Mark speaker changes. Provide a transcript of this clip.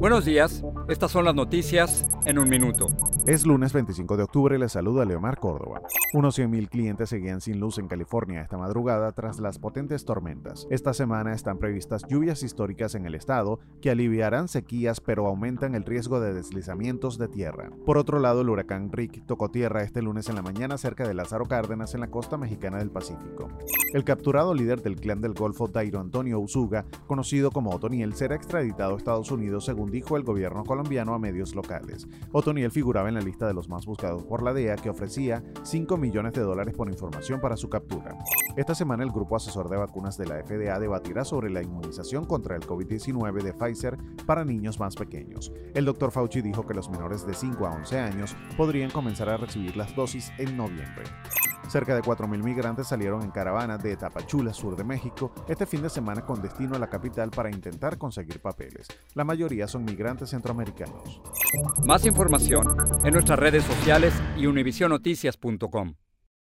Speaker 1: Buenos días, estas son las noticias en un minuto.
Speaker 2: Es lunes 25 de octubre les saluda Leomar Córdoba. Unos 100.000 clientes seguían sin luz en California esta madrugada tras las potentes tormentas. Esta semana están previstas lluvias históricas en el estado que aliviarán sequías pero aumentan el riesgo de deslizamientos de tierra. Por otro lado, el huracán Rick tocó tierra este lunes en la mañana cerca de Lázaro Cárdenas en la costa mexicana del Pacífico. El capturado líder del clan del Golfo, Dairo Antonio Usuga, conocido como Otoniel, será extraditado a Estados Unidos según dijo el gobierno colombiano a medios locales. Otoniel figuraba en la lista de los más buscados por la DEA que ofrecía 5 millones de dólares por información para su captura. Esta semana el grupo asesor de vacunas de la FDA debatirá sobre la inmunización contra el COVID-19 de Pfizer para niños más pequeños. El doctor Fauci dijo que los menores de 5 a 11 años podrían comenzar a recibir las dosis en noviembre. Cerca de 4.000 migrantes salieron en caravana de Tapachula, sur de México, este fin de semana con destino a la capital para intentar conseguir papeles. La mayoría son migrantes centroamericanos.
Speaker 1: Más información en nuestras redes sociales y univisionoticias.com.